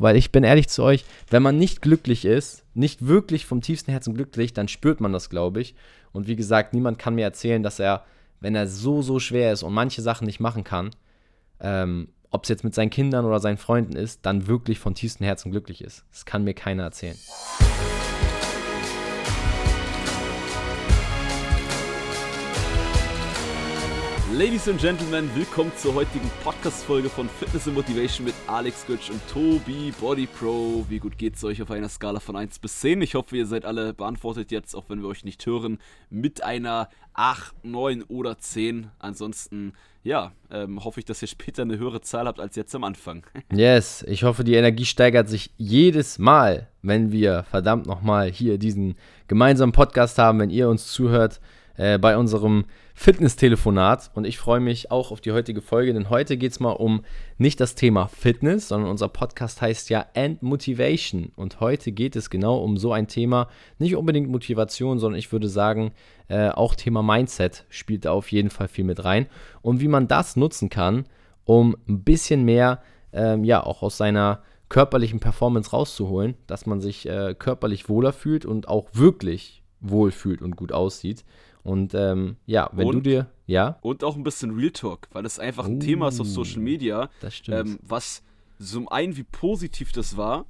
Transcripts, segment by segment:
Weil ich bin ehrlich zu euch, wenn man nicht glücklich ist, nicht wirklich vom tiefsten Herzen glücklich, dann spürt man das, glaube ich. Und wie gesagt, niemand kann mir erzählen, dass er, wenn er so, so schwer ist und manche Sachen nicht machen kann, ähm, ob es jetzt mit seinen Kindern oder seinen Freunden ist, dann wirklich von tiefstem Herzen glücklich ist. Das kann mir keiner erzählen. Ladies and Gentlemen, willkommen zur heutigen Podcast-Folge von Fitness and Motivation mit Alex Götsch und Tobi Body Pro. Wie gut geht's euch auf einer Skala von 1 bis 10? Ich hoffe, ihr seid alle beantwortet jetzt, auch wenn wir euch nicht hören, mit einer 8, 9 oder 10. Ansonsten, ja, ähm, hoffe ich, dass ihr später eine höhere Zahl habt als jetzt am Anfang. yes, ich hoffe, die Energie steigert sich jedes Mal, wenn wir verdammt nochmal hier diesen gemeinsamen Podcast haben, wenn ihr uns zuhört äh, bei unserem Fitness-Telefonat. Und ich freue mich auch auf die heutige Folge, denn heute geht es mal um nicht das Thema Fitness, sondern unser Podcast heißt ja End Motivation. Und heute geht es genau um so ein Thema, nicht unbedingt Motivation, sondern ich würde sagen, äh, auch Thema Mindset spielt da auf jeden Fall viel mit rein. Und wie man das nutzen kann, um ein bisschen mehr, ähm, ja, auch aus seiner körperlichen Performance rauszuholen, dass man sich äh, körperlich wohler fühlt und auch wirklich wohl fühlt und gut aussieht. Und ähm, ja, wenn und, du dir, ja. Und auch ein bisschen Real Talk, weil es einfach ein uh, Thema ist auf Social Media, das stimmt. Ähm, was so ein wie positiv das war,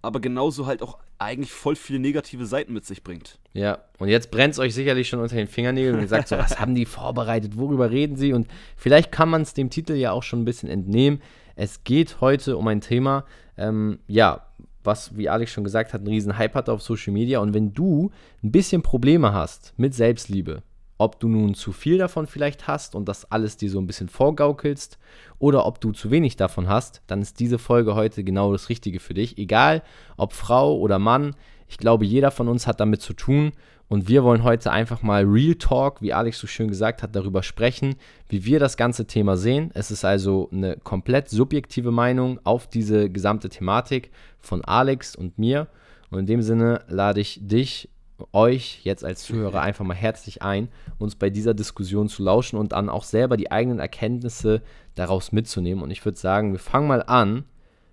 aber genauso halt auch eigentlich voll viele negative Seiten mit sich bringt. Ja, und jetzt brennt es euch sicherlich schon unter den Fingernägeln und ihr sagt so, was haben die vorbereitet, worüber reden sie? Und vielleicht kann man es dem Titel ja auch schon ein bisschen entnehmen. Es geht heute um ein Thema, ähm, ja, was, wie Alex schon gesagt hat, einen riesen Hype hat auf Social Media. Und wenn du ein bisschen Probleme hast mit Selbstliebe, ob du nun zu viel davon vielleicht hast und das alles dir so ein bisschen vorgaukelst oder ob du zu wenig davon hast, dann ist diese Folge heute genau das Richtige für dich. Egal ob Frau oder Mann, ich glaube, jeder von uns hat damit zu tun und wir wollen heute einfach mal Real Talk, wie Alex so schön gesagt hat, darüber sprechen, wie wir das ganze Thema sehen. Es ist also eine komplett subjektive Meinung auf diese gesamte Thematik von Alex und mir. Und in dem Sinne lade ich dich, euch jetzt als Zuhörer einfach mal herzlich ein, uns bei dieser Diskussion zu lauschen und dann auch selber die eigenen Erkenntnisse daraus mitzunehmen. Und ich würde sagen, wir fangen mal an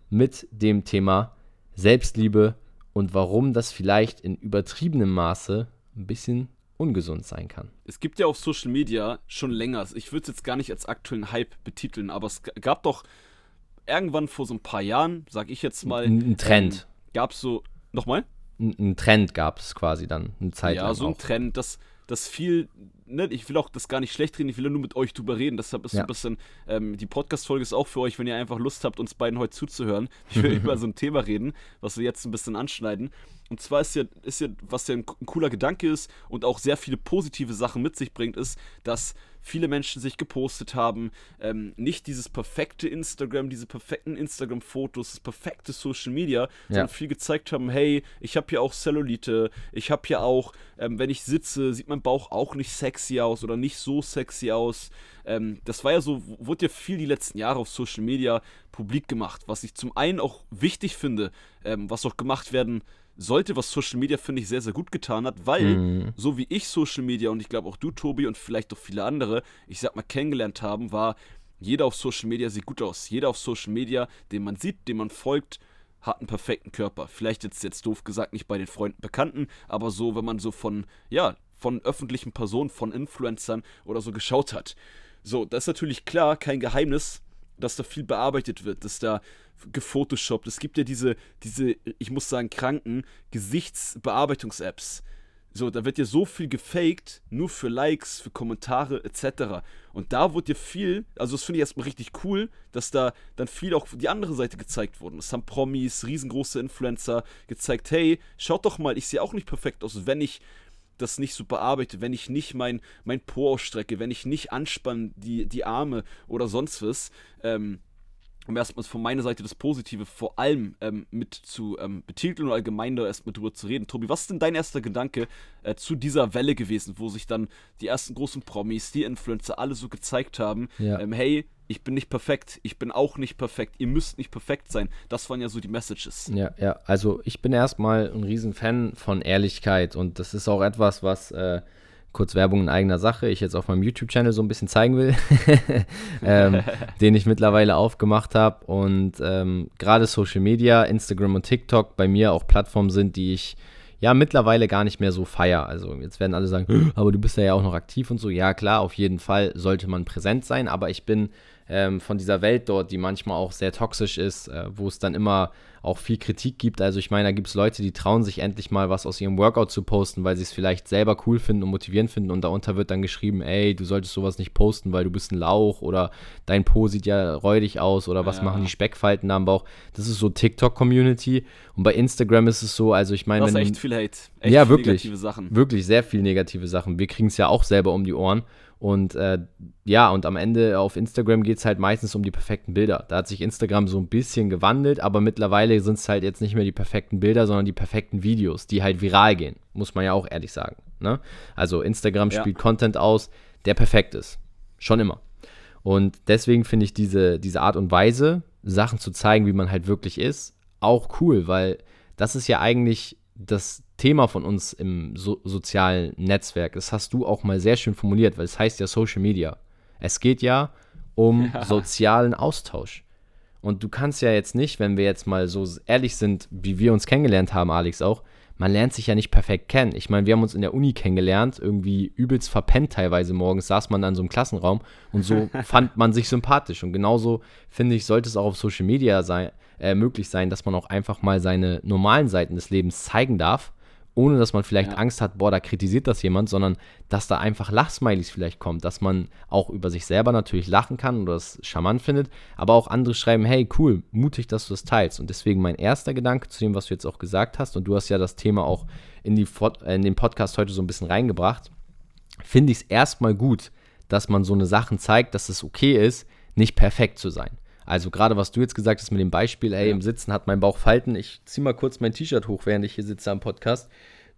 mit dem Thema Selbstliebe und warum das vielleicht in übertriebenem Maße ein bisschen ungesund sein kann. Es gibt ja auf Social Media schon länger, ich würde es jetzt gar nicht als aktuellen Hype betiteln, aber es gab doch irgendwann vor so ein paar Jahren, sag ich jetzt mal, ein Trend. Ähm, gab es so, nochmal? Ein, Trend gab es quasi dann, eine Zeit Ja, so ein auch. Trend, dass das viel, ne, ich will auch das gar nicht schlecht reden, ich will nur mit euch drüber reden. Deshalb ist ja. so ein bisschen, ähm, die Podcast-Folge ist auch für euch, wenn ihr einfach Lust habt, uns beiden heute zuzuhören. Ich will über so ein Thema reden, was wir jetzt ein bisschen anschneiden. Und zwar ist ja, ist ja, was ja ein cooler Gedanke ist und auch sehr viele positive Sachen mit sich bringt, ist, dass viele Menschen sich gepostet haben, ähm, nicht dieses perfekte Instagram, diese perfekten Instagram-Fotos, das perfekte Social Media, ja. sondern viel gezeigt haben, hey, ich habe hier auch Cellulite, ich habe hier auch, ähm, wenn ich sitze, sieht mein Bauch auch nicht sexy aus oder nicht so sexy aus. Ähm, das war ja so, wurde ja viel die letzten Jahre auf Social Media publik gemacht, was ich zum einen auch wichtig finde, ähm, was auch gemacht werden sollte, was Social Media, finde ich, sehr, sehr gut getan hat, weil, mhm. so wie ich Social Media und ich glaube auch du, Tobi, und vielleicht auch viele andere, ich sag mal, kennengelernt haben, war, jeder auf Social Media sieht gut aus. Jeder auf Social Media, den man sieht, dem man folgt, hat einen perfekten Körper. Vielleicht jetzt, jetzt doof gesagt, nicht bei den Freunden, Bekannten, aber so, wenn man so von, ja, von öffentlichen Personen, von Influencern oder so geschaut hat. So, das ist natürlich klar, kein Geheimnis, dass da viel bearbeitet wird, dass da gefotoshoppt. Es gibt ja diese, diese, ich muss sagen, kranken Gesichtsbearbeitungs-Apps. So, da wird ja so viel gefaked, nur für Likes, für Kommentare etc. Und da wurde ja viel, also das finde ich erstmal richtig cool, dass da dann viel auch die andere Seite gezeigt wurde. Es haben Promis, riesengroße Influencer gezeigt, hey, schaut doch mal, ich sehe auch nicht perfekt aus, wenn ich das nicht so bearbeite, wenn ich nicht mein, mein Po ausstrecke, wenn ich nicht anspanne die, die Arme oder sonst was. Ähm, um erstmal von meiner Seite das Positive vor allem ähm, mit zu ähm, betiteln und allgemein da erstmal drüber zu reden. Tobi, was ist denn dein erster Gedanke äh, zu dieser Welle gewesen, wo sich dann die ersten großen Promis, die Influencer alle so gezeigt haben, ja. ähm, hey, ich bin nicht perfekt, ich bin auch nicht perfekt, ihr müsst nicht perfekt sein. Das waren ja so die Messages. Ja, ja, also ich bin erstmal ein Riesenfan von Ehrlichkeit und das ist auch etwas, was äh, kurz Werbung in eigener Sache, ich jetzt auf meinem YouTube-Channel so ein bisschen zeigen will, ähm, den ich mittlerweile aufgemacht habe. Und ähm, gerade Social Media, Instagram und TikTok bei mir auch Plattformen sind, die ich ja mittlerweile gar nicht mehr so feier. Also jetzt werden alle sagen, aber du bist ja auch noch aktiv und so. Ja klar, auf jeden Fall sollte man präsent sein, aber ich bin ähm, von dieser Welt dort, die manchmal auch sehr toxisch ist, äh, wo es dann immer auch viel Kritik gibt. Also ich meine, da gibt es Leute, die trauen sich endlich mal was aus ihrem Workout zu posten, weil sie es vielleicht selber cool finden und motivierend finden und darunter wird dann geschrieben, ey, du solltest sowas nicht posten, weil du bist ein Lauch oder dein Po sieht ja räudig aus oder was ja. machen die Speckfalten da am Bauch. Das ist so TikTok-Community und bei Instagram ist es so, also ich meine... Das ist echt viel Hate. Echt ja, wirklich. Negative Sachen. Wirklich, sehr viel negative Sachen. Wir kriegen es ja auch selber um die Ohren und äh, ja, und am Ende auf Instagram geht es halt meistens um die perfekten Bilder. Da hat sich Instagram so ein bisschen gewandelt, aber mittlerweile sind es halt jetzt nicht mehr die perfekten Bilder, sondern die perfekten Videos, die halt viral gehen. Muss man ja auch ehrlich sagen. Ne? Also Instagram ja. spielt Content aus, der perfekt ist. Schon immer. Und deswegen finde ich diese, diese Art und Weise, Sachen zu zeigen, wie man halt wirklich ist, auch cool, weil das ist ja eigentlich das Thema von uns im so sozialen Netzwerk. Das hast du auch mal sehr schön formuliert, weil es heißt ja Social Media. Es geht ja um ja. sozialen Austausch. Und du kannst ja jetzt nicht, wenn wir jetzt mal so ehrlich sind, wie wir uns kennengelernt haben, Alex auch, man lernt sich ja nicht perfekt kennen. Ich meine, wir haben uns in der Uni kennengelernt, irgendwie übelst verpennt teilweise morgens, saß man dann so im Klassenraum und so fand man sich sympathisch. Und genauso, finde ich, sollte es auch auf Social Media sein, äh, möglich sein, dass man auch einfach mal seine normalen Seiten des Lebens zeigen darf ohne dass man vielleicht ja. Angst hat, boah, da kritisiert das jemand, sondern dass da einfach Lachsmilies vielleicht kommt, dass man auch über sich selber natürlich lachen kann oder das charmant findet, aber auch andere schreiben, hey, cool, mutig, dass du das teilst. Und deswegen mein erster Gedanke zu dem, was du jetzt auch gesagt hast, und du hast ja das Thema auch in, die, in den Podcast heute so ein bisschen reingebracht, finde ich es erstmal gut, dass man so eine Sachen zeigt, dass es okay ist, nicht perfekt zu sein. Also gerade was du jetzt gesagt hast mit dem Beispiel, ey, ja. im Sitzen hat mein Bauch Falten, ich zieh mal kurz mein T-Shirt hoch, während ich hier sitze am Podcast.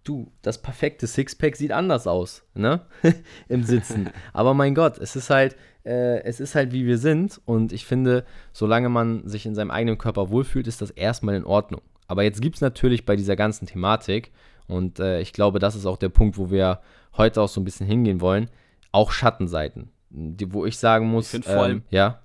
Du, das perfekte Sixpack sieht anders aus, ne? Im Sitzen. Aber mein Gott, es ist halt, äh, es ist halt wie wir sind und ich finde, solange man sich in seinem eigenen Körper wohlfühlt, ist das erstmal in Ordnung. Aber jetzt gibt es natürlich bei dieser ganzen Thematik, und äh, ich glaube, das ist auch der Punkt, wo wir heute auch so ein bisschen hingehen wollen, auch Schattenseiten. Die, wo ich sagen muss, ich ähm, vor allem, ja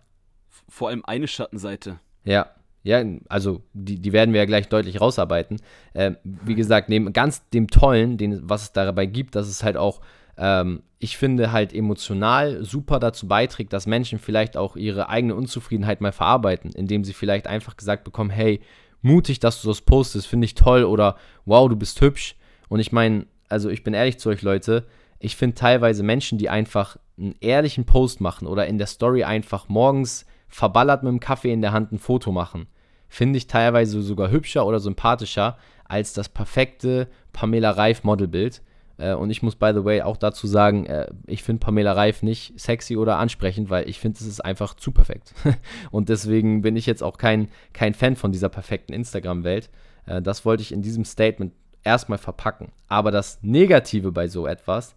vor allem eine Schattenseite. Ja, ja, also die, die werden wir ja gleich deutlich rausarbeiten. Ähm, wie gesagt, neben ganz dem Tollen, den, was es dabei gibt, dass es halt auch, ähm, ich finde, halt emotional super dazu beiträgt, dass Menschen vielleicht auch ihre eigene Unzufriedenheit mal verarbeiten, indem sie vielleicht einfach gesagt bekommen, hey, mutig, dass du das postest, finde ich toll oder wow, du bist hübsch. Und ich meine, also ich bin ehrlich zu euch Leute, ich finde teilweise Menschen, die einfach einen ehrlichen Post machen oder in der Story einfach morgens verballert mit dem Kaffee in der Hand ein Foto machen. Finde ich teilweise sogar hübscher oder sympathischer als das perfekte Pamela Reif Modelbild. Äh, und ich muss, by the way, auch dazu sagen, äh, ich finde Pamela Reif nicht sexy oder ansprechend, weil ich finde, es ist einfach zu perfekt. und deswegen bin ich jetzt auch kein, kein Fan von dieser perfekten Instagram-Welt. Äh, das wollte ich in diesem Statement erstmal verpacken. Aber das Negative bei so etwas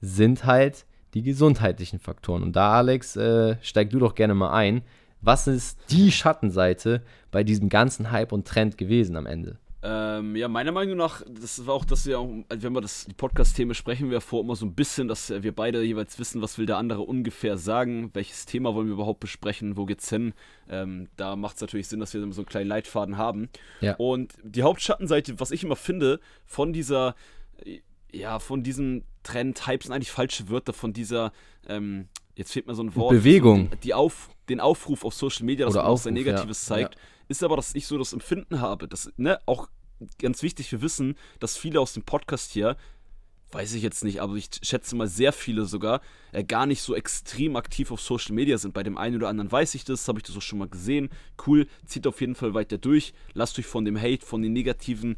sind halt die gesundheitlichen Faktoren. Und da, Alex, äh, steig du doch gerne mal ein. Was ist die Schattenseite bei diesem ganzen Hype und Trend gewesen am Ende? Ähm, ja, meiner Meinung nach, das war auch, dass wir, auch, wenn wir das Podcast-Thema sprechen, wir vor immer so ein bisschen, dass wir beide jeweils wissen, was will der andere ungefähr sagen, welches Thema wollen wir überhaupt besprechen, wo geht's hin. Ähm, da macht es natürlich Sinn, dass wir so einen kleinen Leitfaden haben. Ja. Und die Hauptschattenseite, was ich immer finde, von dieser ja, von diesem Trend, Hype sind eigentlich falsche Wörter, von dieser, ähm, jetzt fehlt mir so ein Wort. Bewegung. Die Auf, den Aufruf auf Social Media, dass Oder man Aufruf, auch sein Negatives ja. zeigt, ja. ist aber, dass ich so das Empfinden habe, dass, ne, auch ganz wichtig, wir wissen, dass viele aus dem Podcast hier, weiß ich jetzt nicht, aber ich schätze mal sehr viele sogar, äh, gar nicht so extrem aktiv auf Social Media sind. Bei dem einen oder anderen weiß ich das, habe ich das auch schon mal gesehen. Cool, zieht auf jeden Fall weiter durch. Lasst euch von dem Hate, von den negativen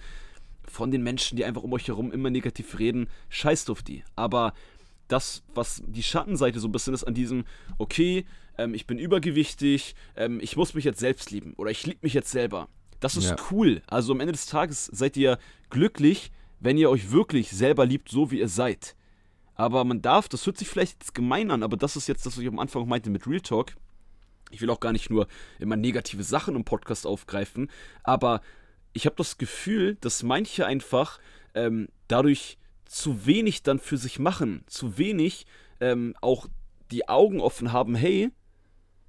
von den Menschen, die einfach um euch herum immer negativ reden, scheißt auf die. Aber das, was die Schattenseite so ein bisschen ist an diesem, okay, ähm, ich bin übergewichtig, ähm, ich muss mich jetzt selbst lieben oder ich liebe mich jetzt selber. Das ist ja. cool. Also am Ende des Tages seid ihr glücklich, wenn ihr euch wirklich selber liebt, so wie ihr seid. Aber man darf, das hört sich vielleicht jetzt gemein an, aber das ist jetzt das, was ich am Anfang meinte mit Real Talk. Ich will auch gar nicht nur immer negative Sachen im Podcast aufgreifen, aber ich habe das Gefühl, dass manche einfach ähm, dadurch zu wenig dann für sich machen, zu wenig ähm, auch die Augen offen haben, hey,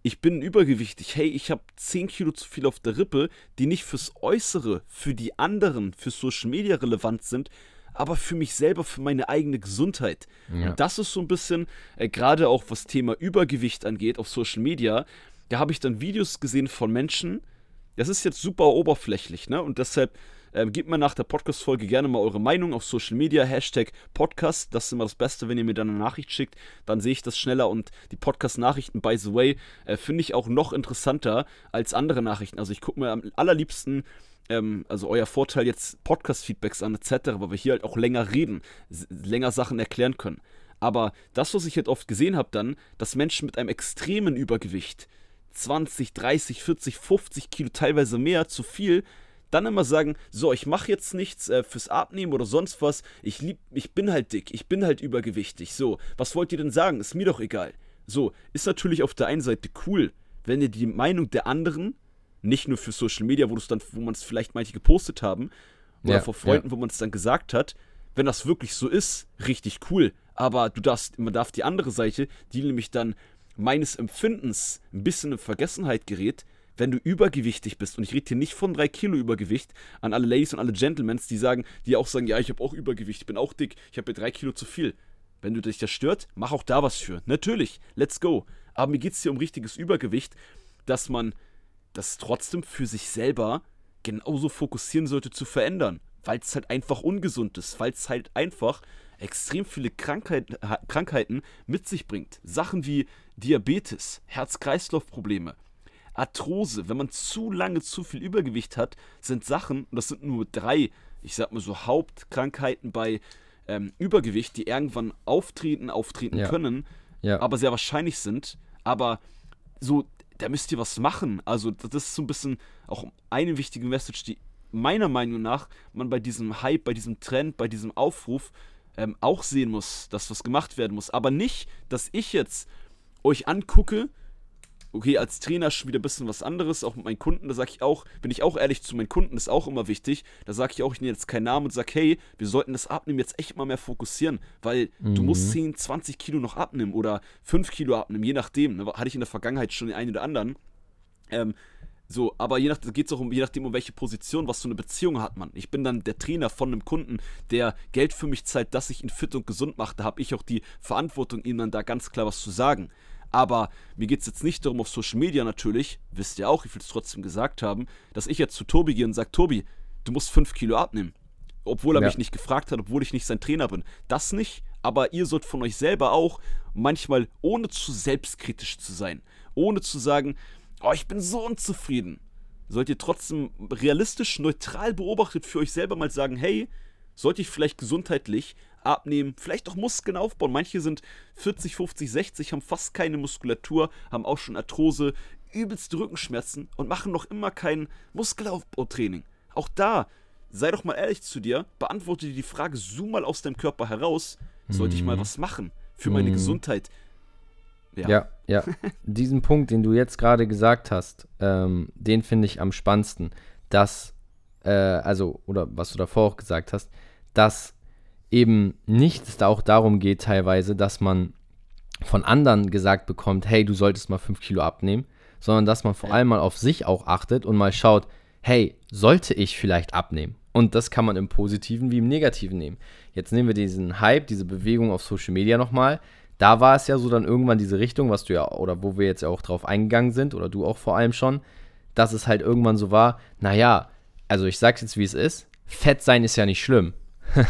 ich bin übergewichtig, hey, ich habe 10 Kilo zu viel auf der Rippe, die nicht fürs Äußere, für die anderen, für Social Media relevant sind, aber für mich selber, für meine eigene Gesundheit. Ja. Und das ist so ein bisschen, äh, gerade auch was Thema Übergewicht angeht auf Social Media, da habe ich dann Videos gesehen von Menschen, das ist jetzt super oberflächlich, ne? Und deshalb ähm, gebt mir nach der Podcast-Folge gerne mal eure Meinung auf Social Media, Hashtag Podcast. Das ist immer das Beste, wenn ihr mir dann eine Nachricht schickt. Dann sehe ich das schneller und die Podcast-Nachrichten, by the way, äh, finde ich auch noch interessanter als andere Nachrichten. Also ich gucke mir am allerliebsten ähm, also euer Vorteil jetzt Podcast-Feedbacks an etc., weil wir hier halt auch länger reden, länger Sachen erklären können. Aber das, was ich halt oft gesehen habe dann, dass Menschen mit einem extremen Übergewicht, 20, 30, 40, 50 Kilo, teilweise mehr, zu viel, dann immer sagen, so, ich mache jetzt nichts äh, fürs Abnehmen oder sonst was, ich, lieb, ich bin halt dick, ich bin halt übergewichtig, so, was wollt ihr denn sagen, ist mir doch egal. So, ist natürlich auf der einen Seite cool, wenn ihr die Meinung der anderen, nicht nur für Social Media, wo dann, wo man es vielleicht manche gepostet haben, oder ja, vor Freunden, ja. wo man es dann gesagt hat, wenn das wirklich so ist, richtig cool. Aber du darfst, man darf die andere Seite, die nämlich dann meines Empfindens ein bisschen in Vergessenheit gerät, wenn du übergewichtig bist, und ich rede hier nicht von drei Kilo Übergewicht, an alle Ladies und alle Gentlemen, die sagen, die auch sagen, ja, ich habe auch Übergewicht, ich bin auch dick, ich habe drei Kilo zu viel. Wenn du dich das stört, mach auch da was für. Natürlich, let's go. Aber mir geht es hier um richtiges Übergewicht, dass man das trotzdem für sich selber genauso fokussieren sollte zu verändern, weil es halt einfach ungesund ist, weil es halt einfach extrem viele Krankheit, Krankheiten mit sich bringt. Sachen wie Diabetes, Herz-Kreislauf-Probleme, Arthrose, wenn man zu lange zu viel Übergewicht hat, sind Sachen, und das sind nur drei, ich sag mal so Hauptkrankheiten bei ähm, Übergewicht, die irgendwann auftreten, auftreten ja. können, ja. aber sehr wahrscheinlich sind. Aber so, da müsst ihr was machen. Also, das ist so ein bisschen auch eine wichtige Message, die meiner Meinung nach man bei diesem Hype, bei diesem Trend, bei diesem Aufruf ähm, auch sehen muss, dass was gemacht werden muss. Aber nicht, dass ich jetzt euch angucke okay, als Trainer schon wieder ein bisschen was anderes, auch mit meinen Kunden, da sage ich auch, bin ich auch ehrlich zu meinen Kunden, ist auch immer wichtig, da sage ich auch, ich nenne jetzt keinen Namen und sage, hey, wir sollten das Abnehmen jetzt echt mal mehr fokussieren, weil mhm. du musst 10, 20 Kilo noch abnehmen oder 5 Kilo abnehmen, je nachdem, ne? hatte ich in der Vergangenheit schon den einen oder anderen, ähm, so, aber je nach, geht es auch um, je nachdem, um welche Position, was für eine Beziehung hat man. Ich bin dann der Trainer von einem Kunden, der Geld für mich zahlt, dass ich ihn fit und gesund mache. Da habe ich auch die Verantwortung, ihm dann da ganz klar was zu sagen. Aber mir geht es jetzt nicht darum, auf Social Media natürlich, wisst ihr auch, ich will es trotzdem gesagt haben, dass ich jetzt zu Tobi gehe und sage, Tobi, du musst 5 Kilo abnehmen. Obwohl er ja. mich nicht gefragt hat, obwohl ich nicht sein Trainer bin. Das nicht, aber ihr sollt von euch selber auch manchmal, ohne zu selbstkritisch zu sein, ohne zu sagen, oh, ich bin so unzufrieden, sollt ihr trotzdem realistisch, neutral beobachtet für euch selber mal sagen, hey, sollte ich vielleicht gesundheitlich abnehmen, vielleicht auch Muskeln aufbauen. Manche sind 40, 50, 60, haben fast keine Muskulatur, haben auch schon Arthrose, übelste Rückenschmerzen und machen noch immer kein Muskelaufbautraining. Auch da, sei doch mal ehrlich zu dir, beantworte dir die Frage, zoom mal aus deinem Körper heraus, sollte ich mal mhm. was machen für meine mhm. Gesundheit? Ja, ja. ja. Diesen Punkt, den du jetzt gerade gesagt hast, ähm, den finde ich am spannendsten, dass, äh, also, oder was du davor auch gesagt hast, dass eben nicht es da auch darum geht teilweise, dass man von anderen gesagt bekommt, hey, du solltest mal 5 Kilo abnehmen, sondern dass man vor allem mal auf sich auch achtet und mal schaut, hey, sollte ich vielleicht abnehmen? Und das kann man im Positiven wie im Negativen nehmen. Jetzt nehmen wir diesen Hype, diese Bewegung auf Social Media nochmal. Da war es ja so dann irgendwann diese Richtung, was du ja, oder wo wir jetzt ja auch drauf eingegangen sind, oder du auch vor allem schon, dass es halt irgendwann so war, naja, also ich sag's jetzt wie es ist, Fett sein ist ja nicht schlimm.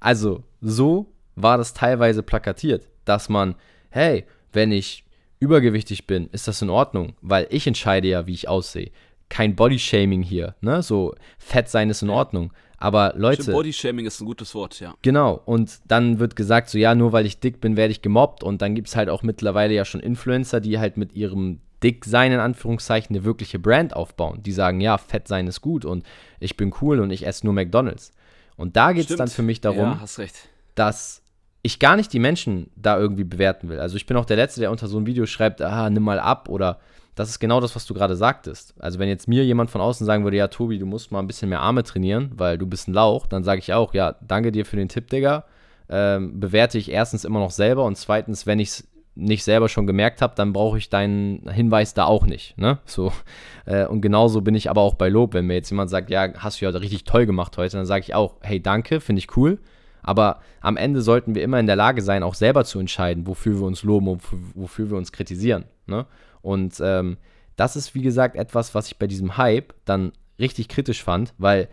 Also, so war das teilweise plakatiert, dass man, hey, wenn ich übergewichtig bin, ist das in Ordnung, weil ich entscheide ja, wie ich aussehe. Kein Bodyshaming hier, ne? So, fett sein ist in Ordnung. Aber Leute. Bodyshaming ist ein gutes Wort, ja. Genau. Und dann wird gesagt, so, ja, nur weil ich dick bin, werde ich gemobbt. Und dann gibt es halt auch mittlerweile ja schon Influencer, die halt mit ihrem Dicksein in Anführungszeichen eine wirkliche Brand aufbauen. Die sagen, ja, fett sein ist gut und ich bin cool und ich esse nur McDonalds. Und da geht es dann für mich darum, ja, dass ich gar nicht die Menschen da irgendwie bewerten will. Also ich bin auch der Letzte, der unter so einem Video schreibt, ah, nimm mal ab oder das ist genau das, was du gerade sagtest. Also wenn jetzt mir jemand von außen sagen würde, ja, Tobi, du musst mal ein bisschen mehr Arme trainieren, weil du bist ein Lauch, dann sage ich auch, ja, danke dir für den Tipp, Digga. Ähm, bewerte ich erstens immer noch selber und zweitens, wenn ich es nicht selber schon gemerkt habe, dann brauche ich deinen Hinweis da auch nicht. Ne? So. Äh, und genauso bin ich aber auch bei Lob. Wenn mir jetzt jemand sagt, ja, hast du ja richtig toll gemacht heute, dann sage ich auch, hey, danke, finde ich cool. Aber am Ende sollten wir immer in der Lage sein, auch selber zu entscheiden, wofür wir uns loben und wofür wir uns kritisieren. Ne? Und ähm, das ist, wie gesagt, etwas, was ich bei diesem Hype dann richtig kritisch fand, weil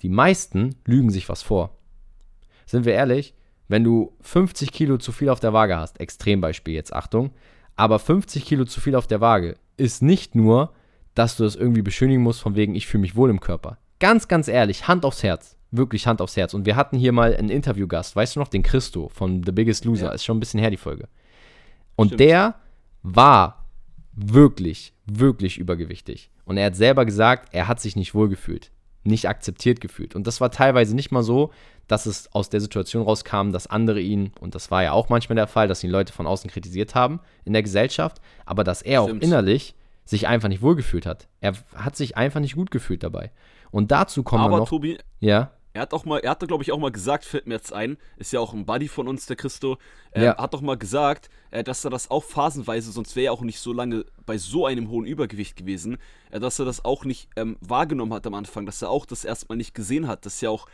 die meisten lügen sich was vor. Sind wir ehrlich, wenn du 50 Kilo zu viel auf der Waage hast, Extrembeispiel jetzt, Achtung, aber 50 Kilo zu viel auf der Waage ist nicht nur, dass du das irgendwie beschönigen musst, von wegen, ich fühle mich wohl im Körper. Ganz, ganz ehrlich, Hand aufs Herz. Wirklich Hand aufs Herz. Und wir hatten hier mal einen Interviewgast, weißt du noch, den Christo von The Biggest Loser. Ja. Ist schon ein bisschen her, die Folge. Und Stimmt. der war wirklich, wirklich übergewichtig. Und er hat selber gesagt, er hat sich nicht wohlgefühlt, nicht akzeptiert gefühlt. Und das war teilweise nicht mal so, dass es aus der Situation rauskam, dass andere ihn, und das war ja auch manchmal der Fall, dass ihn Leute von außen kritisiert haben in der Gesellschaft, aber dass er Stimmt. auch innerlich sich einfach nicht wohlgefühlt hat. Er hat sich einfach nicht gut gefühlt dabei. Und dazu kommen aber, noch. Tobi, ja. Er hat auch mal, er hatte, glaube ich, auch mal gesagt, fällt mir jetzt ein, ist ja auch ein Buddy von uns, der Christo, äh, ja. hat doch mal gesagt, äh, dass er das auch phasenweise, sonst wäre er auch nicht so lange bei so einem hohen Übergewicht gewesen, äh, dass er das auch nicht ähm, wahrgenommen hat am Anfang, dass er auch das erstmal nicht gesehen hat, dass ja auch.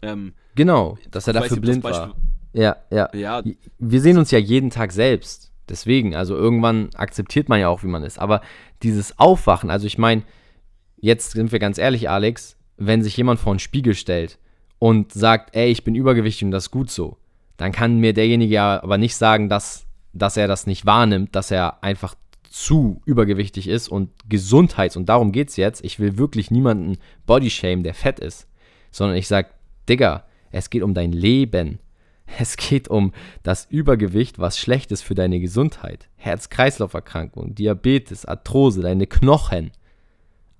Ähm, genau, dass er dafür blind war. Ja, ja, ja. Wir sehen uns ja jeden Tag selbst. Deswegen, also irgendwann akzeptiert man ja auch, wie man ist. Aber dieses Aufwachen, also ich meine, jetzt sind wir ganz ehrlich, Alex, wenn sich jemand vor einen Spiegel stellt und sagt, ey, ich bin übergewichtig und das ist gut so, dann kann mir derjenige ja aber nicht sagen, dass, dass er das nicht wahrnimmt, dass er einfach zu übergewichtig ist und Gesundheits- und darum geht es jetzt. Ich will wirklich niemanden bodyshamen, der fett ist, sondern ich sage, Digga, es geht um dein Leben. Es geht um das Übergewicht, was schlecht ist für deine Gesundheit. Herz-Kreislauf-Erkrankung, Diabetes, Arthrose, deine Knochen.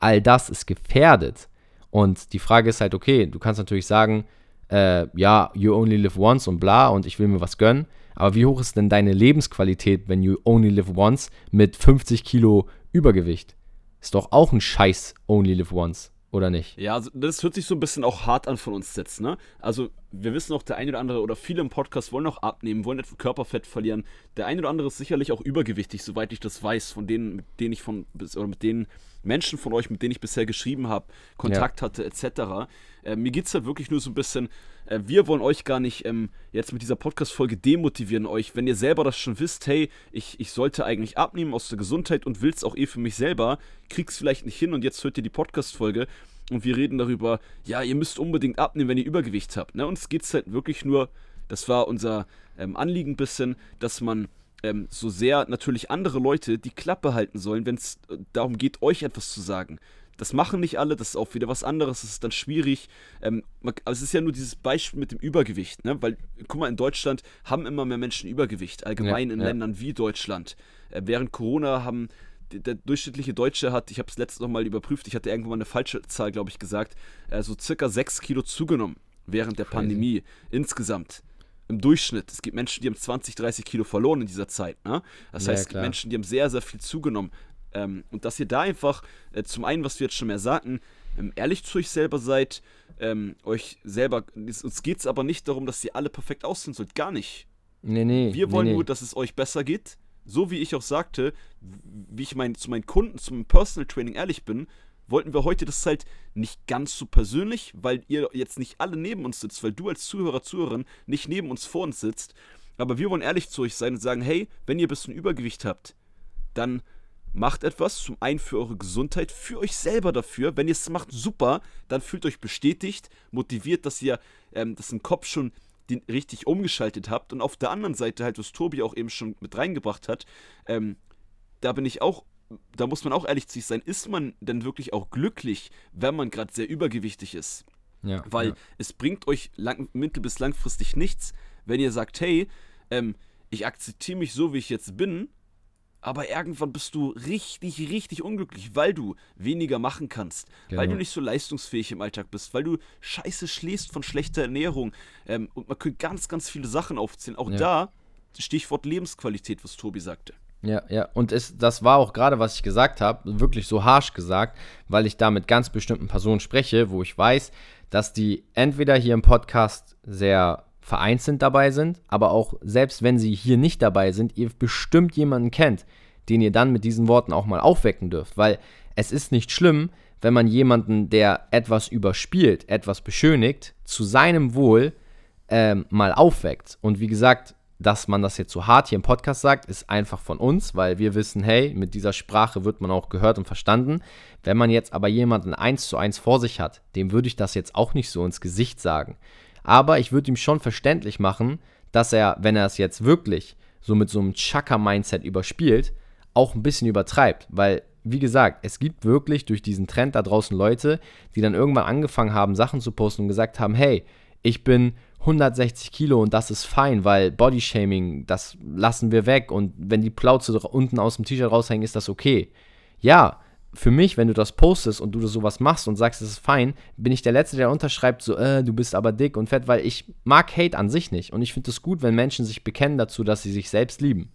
All das ist gefährdet. Und die Frage ist halt, okay, du kannst natürlich sagen, äh, ja, you only live once und bla und ich will mir was gönnen. Aber wie hoch ist denn deine Lebensqualität, wenn you only live once mit 50 Kilo Übergewicht? Ist doch auch ein Scheiß only live once, oder nicht? Ja, also das hört sich so ein bisschen auch hart an von uns jetzt, ne? Also wir wissen auch, der eine oder andere oder viele im Podcast wollen auch abnehmen, wollen etwas Körperfett verlieren. Der eine oder andere ist sicherlich auch übergewichtig, soweit ich das weiß, von denen, mit denen ich von, oder mit denen Menschen von euch, mit denen ich bisher geschrieben habe, Kontakt ja. hatte, etc. Äh, mir geht es da wirklich nur so ein bisschen, äh, wir wollen euch gar nicht ähm, jetzt mit dieser Podcast-Folge demotivieren, euch, wenn ihr selber das schon wisst, hey, ich, ich sollte eigentlich abnehmen aus der Gesundheit und will es auch eh für mich selber, krieg's vielleicht nicht hin und jetzt hört ihr die Podcast-Folge und wir reden darüber, ja, ihr müsst unbedingt abnehmen, wenn ihr Übergewicht habt. Ne? Uns geht es halt wirklich nur, das war unser ähm, Anliegen ein bisschen, dass man ähm, so sehr natürlich andere Leute die Klappe halten sollen, wenn es äh, darum geht, euch etwas zu sagen. Das machen nicht alle, das ist auch wieder was anderes, das ist dann schwierig. Ähm, man, also es ist ja nur dieses Beispiel mit dem Übergewicht, ne? weil, guck mal, in Deutschland haben immer mehr Menschen Übergewicht, allgemein ja, in ja. Ländern wie Deutschland. Äh, während Corona haben der durchschnittliche Deutsche hat, ich habe es letztes noch mal überprüft, ich hatte irgendwann mal eine falsche Zahl, glaube ich, gesagt, äh, so circa 6 Kilo zugenommen während der Crazy. Pandemie insgesamt im Durchschnitt. Es gibt Menschen, die haben 20, 30 Kilo verloren in dieser Zeit. Ne? Das ja, heißt, es gibt Menschen, die haben sehr, sehr viel zugenommen. Ähm, und dass ihr da einfach, äh, zum einen, was wir jetzt schon mehr sagten, ähm, ehrlich zu euch selber seid, ähm, euch selber, uns geht es aber nicht darum, dass ihr alle perfekt aussehen sollt, gar nicht. Nee, nee. Wir wollen nee, nur, dass es euch besser geht. So wie ich auch sagte, wie ich mein, zu meinen Kunden, zum Personal Training ehrlich bin, wollten wir heute das halt nicht ganz so persönlich, weil ihr jetzt nicht alle neben uns sitzt, weil du als Zuhörer, Zuhörerin nicht neben uns vor uns sitzt. Aber wir wollen ehrlich zu euch sein und sagen, hey, wenn ihr ein bisschen Übergewicht habt, dann macht etwas, zum einen für eure Gesundheit, für euch selber dafür. Wenn ihr es macht, super, dann fühlt euch bestätigt, motiviert, dass ihr ähm, das im Kopf schon den richtig umgeschaltet habt. Und auf der anderen Seite halt, was Tobi auch eben schon mit reingebracht hat, ähm, da bin ich auch da muss man auch ehrlich zu sich sein, ist man denn wirklich auch glücklich, wenn man gerade sehr übergewichtig ist? Ja, Weil ja. es bringt euch lang, mittel- bis langfristig nichts, wenn ihr sagt, hey, ähm, ich akzeptiere mich so, wie ich jetzt bin, aber irgendwann bist du richtig, richtig unglücklich, weil du weniger machen kannst, genau. weil du nicht so leistungsfähig im Alltag bist, weil du scheiße schläfst von schlechter Ernährung. Ähm, und man könnte ganz, ganz viele Sachen aufzählen. Auch ja. da, Stichwort Lebensqualität, was Tobi sagte. Ja, ja. Und es, das war auch gerade, was ich gesagt habe, wirklich so harsh gesagt, weil ich da mit ganz bestimmten Personen spreche, wo ich weiß, dass die entweder hier im Podcast sehr vereinzelt dabei sind, aber auch selbst wenn sie hier nicht dabei sind, ihr bestimmt jemanden kennt, den ihr dann mit diesen Worten auch mal aufwecken dürft. Weil es ist nicht schlimm, wenn man jemanden, der etwas überspielt, etwas beschönigt, zu seinem Wohl ähm, mal aufweckt. Und wie gesagt, dass man das jetzt so hart hier im Podcast sagt, ist einfach von uns, weil wir wissen, hey, mit dieser Sprache wird man auch gehört und verstanden. Wenn man jetzt aber jemanden eins zu eins vor sich hat, dem würde ich das jetzt auch nicht so ins Gesicht sagen. Aber ich würde ihm schon verständlich machen, dass er, wenn er es jetzt wirklich so mit so einem Chaka-Mindset überspielt, auch ein bisschen übertreibt. Weil, wie gesagt, es gibt wirklich durch diesen Trend da draußen Leute, die dann irgendwann angefangen haben, Sachen zu posten und gesagt haben, hey, ich bin 160 Kilo und das ist fein, weil Bodyshaming, das lassen wir weg und wenn die Plauze unten aus dem T-Shirt raushängen, ist das okay. Ja, für mich, wenn du das postest und du das sowas machst und sagst, es ist fein, bin ich der Letzte, der unterschreibt, so, äh, du bist aber dick und fett, weil ich mag Hate an sich nicht. Und ich finde es gut, wenn Menschen sich bekennen dazu, dass sie sich selbst lieben.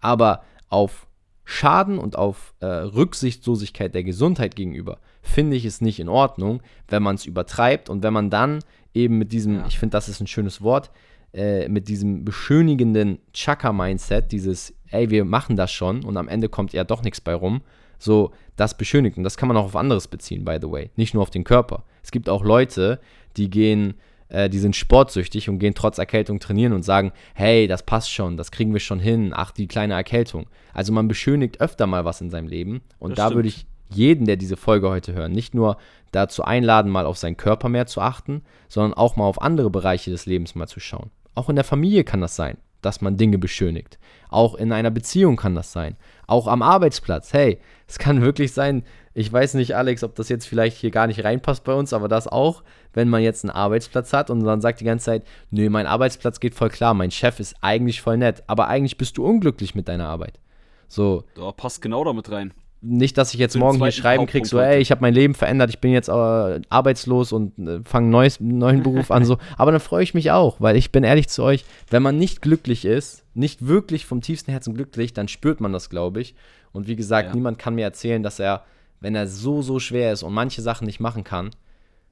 Aber auf Schaden und auf äh, Rücksichtslosigkeit der Gesundheit gegenüber finde ich es nicht in Ordnung, wenn man es übertreibt und wenn man dann eben mit diesem, ja. ich finde, das ist ein schönes Wort, äh, mit diesem beschönigenden Chaka-Mindset, dieses, ey, wir machen das schon und am Ende kommt ja doch nichts bei rum, so das beschönigt. Und das kann man auch auf anderes beziehen, by the way, nicht nur auf den Körper. Es gibt auch Leute, die gehen, äh, die sind sportsüchtig und gehen trotz Erkältung trainieren und sagen, hey, das passt schon, das kriegen wir schon hin, ach, die kleine Erkältung. Also man beschönigt öfter mal was in seinem Leben und das da stimmt. würde ich jeden, der diese Folge heute hört, nicht nur dazu einladen, mal auf seinen Körper mehr zu achten, sondern auch mal auf andere Bereiche des Lebens mal zu schauen. Auch in der Familie kann das sein, dass man Dinge beschönigt. Auch in einer Beziehung kann das sein. Auch am Arbeitsplatz. Hey, es kann wirklich sein, ich weiß nicht, Alex, ob das jetzt vielleicht hier gar nicht reinpasst bei uns, aber das auch, wenn man jetzt einen Arbeitsplatz hat und dann sagt die ganze Zeit, nö, mein Arbeitsplatz geht voll klar, mein Chef ist eigentlich voll nett, aber eigentlich bist du unglücklich mit deiner Arbeit. So. Da passt genau damit rein nicht, dass ich jetzt morgen hier schreiben kriege, so, ey, ich habe mein Leben verändert, ich bin jetzt äh, arbeitslos und äh, fange einen neuen Beruf an, so. Aber dann freue ich mich auch, weil ich bin ehrlich zu euch, wenn man nicht glücklich ist, nicht wirklich vom tiefsten Herzen glücklich, dann spürt man das, glaube ich. Und wie gesagt, ja. niemand kann mir erzählen, dass er, wenn er so, so schwer ist und manche Sachen nicht machen kann,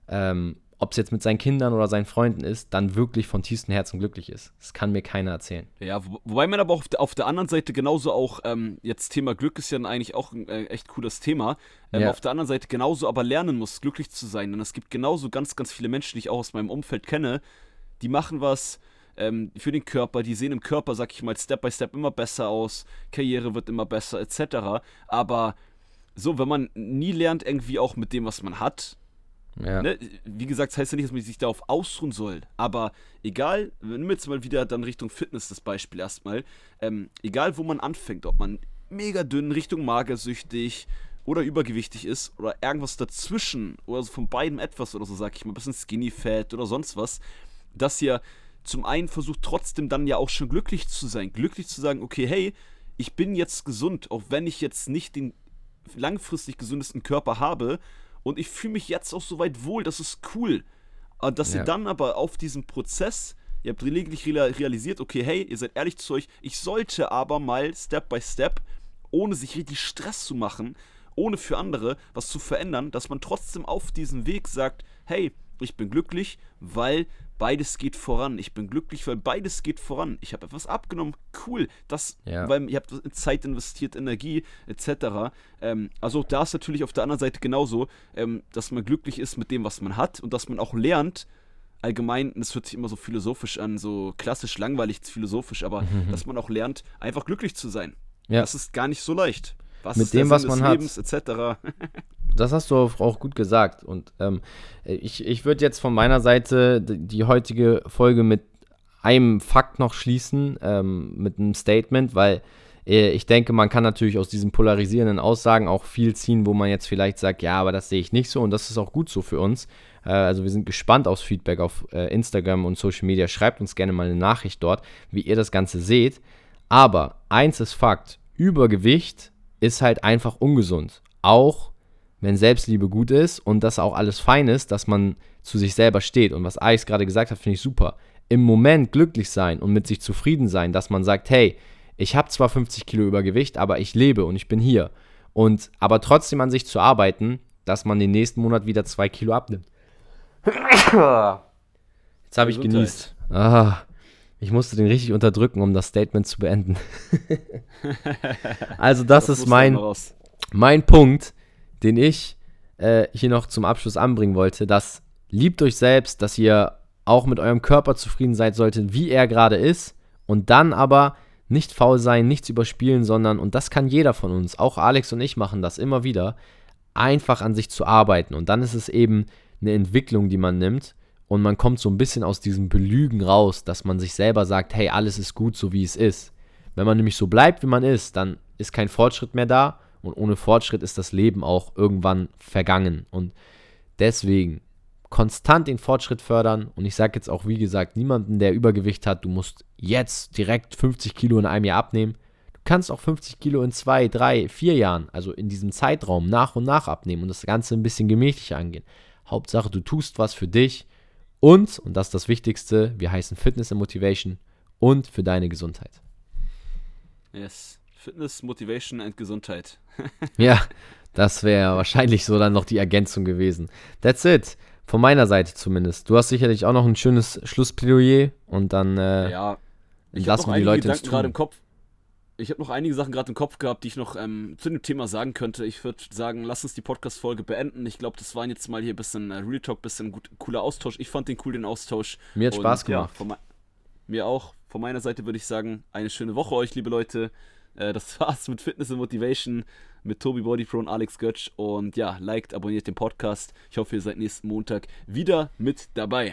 ähm, ob es jetzt mit seinen Kindern oder seinen Freunden ist, dann wirklich von tiefstem Herzen glücklich ist. Das kann mir keiner erzählen. Ja, wo, wobei man aber auch auf der, auf der anderen Seite genauso auch, ähm, jetzt Thema Glück ist ja eigentlich auch ein äh, echt cooles Thema, ähm, ja. auf der anderen Seite genauso aber lernen muss, glücklich zu sein. Denn es gibt genauso ganz, ganz viele Menschen, die ich auch aus meinem Umfeld kenne, die machen was ähm, für den Körper, die sehen im Körper, sag ich mal, Step by Step immer besser aus, Karriere wird immer besser, etc. Aber so, wenn man nie lernt, irgendwie auch mit dem, was man hat, ja. Ne? Wie gesagt, das heißt ja nicht, dass man sich darauf ausruhen soll. Aber egal, wir jetzt mal wieder dann Richtung Fitness das Beispiel erstmal, ähm, egal wo man anfängt, ob man mega dünn, Richtung magersüchtig oder übergewichtig ist oder irgendwas dazwischen oder so von beiden etwas oder so, sag ich mal, ein bisschen skinny fat oder sonst was, dass ihr zum einen versucht trotzdem dann ja auch schon glücklich zu sein. Glücklich zu sagen, okay, hey, ich bin jetzt gesund, auch wenn ich jetzt nicht den langfristig gesündesten Körper habe, und ich fühle mich jetzt auch so weit wohl, das ist cool. Und dass ja. ihr dann aber auf diesem Prozess, ihr habt lediglich realisiert, okay, hey, ihr seid ehrlich zu euch, ich sollte aber mal Step by Step, ohne sich richtig Stress zu machen, ohne für andere was zu verändern, dass man trotzdem auf diesem Weg sagt, hey, ich bin glücklich, weil beides geht voran. Ich bin glücklich, weil beides geht voran. Ich habe etwas abgenommen, cool. Das, ja. weil ihr habt Zeit investiert, Energie etc. Ähm, also da ist natürlich auf der anderen Seite genauso, ähm, dass man glücklich ist mit dem, was man hat und dass man auch lernt, allgemein, das hört sich immer so philosophisch an, so klassisch langweilig philosophisch, aber mhm. dass man auch lernt, einfach glücklich zu sein. Ja. Das ist gar nicht so leicht. Was mit dem, was man Lebens, hat. etc. Das hast du auch gut gesagt. Und ähm, ich, ich würde jetzt von meiner Seite die heutige Folge mit einem Fakt noch schließen, ähm, mit einem Statement, weil äh, ich denke, man kann natürlich aus diesen polarisierenden Aussagen auch viel ziehen, wo man jetzt vielleicht sagt, ja, aber das sehe ich nicht so und das ist auch gut so für uns. Äh, also wir sind gespannt aufs Feedback auf äh, Instagram und Social Media. Schreibt uns gerne mal eine Nachricht dort, wie ihr das Ganze seht. Aber eins ist Fakt, Übergewicht ist halt einfach ungesund. Auch wenn Selbstliebe gut ist und das auch alles fein ist, dass man zu sich selber steht. Und was Alex gerade gesagt hat, finde ich super. Im Moment glücklich sein und mit sich zufrieden sein, dass man sagt, hey, ich habe zwar 50 Kilo Übergewicht, aber ich lebe und ich bin hier. Und aber trotzdem an sich zu arbeiten, dass man den nächsten Monat wieder zwei Kilo abnimmt. Jetzt habe ich genießt. Ah, ich musste den richtig unterdrücken, um das Statement zu beenden. also das, das ist mein, mein Punkt, den ich äh, hier noch zum Abschluss anbringen wollte, dass liebt euch selbst, dass ihr auch mit eurem Körper zufrieden seid solltet, wie er gerade ist und dann aber nicht faul sein, nichts überspielen, sondern, und das kann jeder von uns, auch Alex und ich machen das immer wieder, einfach an sich zu arbeiten. Und dann ist es eben eine Entwicklung, die man nimmt und man kommt so ein bisschen aus diesem Belügen raus, dass man sich selber sagt, hey, alles ist gut, so wie es ist. Wenn man nämlich so bleibt, wie man ist, dann ist kein Fortschritt mehr da und ohne Fortschritt ist das Leben auch irgendwann vergangen. Und deswegen konstant den Fortschritt fördern. Und ich sage jetzt auch, wie gesagt, niemanden, der Übergewicht hat, du musst jetzt direkt 50 Kilo in einem Jahr abnehmen. Du kannst auch 50 Kilo in zwei, drei, vier Jahren, also in diesem Zeitraum, nach und nach abnehmen und das Ganze ein bisschen gemächlicher angehen. Hauptsache, du tust was für dich und, und das ist das Wichtigste, wir heißen Fitness and Motivation und für deine Gesundheit. Yes. Fitness, Motivation and Gesundheit. ja, das wäre wahrscheinlich so dann noch die Ergänzung gewesen. That's it. Von meiner Seite zumindest. Du hast sicherlich auch noch ein schönes Schlussplädoyer und dann äh, ja, lassen wir die Leute ins gerade im Kopf. Ich habe noch einige Sachen gerade im Kopf gehabt, die ich noch ähm, zu dem Thema sagen könnte. Ich würde sagen, lass uns die Podcast-Folge beenden. Ich glaube, das war jetzt mal hier ein bisschen äh, Real Talk, ein bisschen gut, cooler Austausch. Ich fand den cool, den Austausch. Mir hat und, Spaß gemacht. Ja, mir auch. Von meiner Seite würde ich sagen, eine schöne Woche euch, liebe Leute. Äh, das war's mit Fitness und Motivation mit Tobi Bodypro und Alex Götsch. Und ja, liked, abonniert den Podcast. Ich hoffe, ihr seid nächsten Montag wieder mit dabei.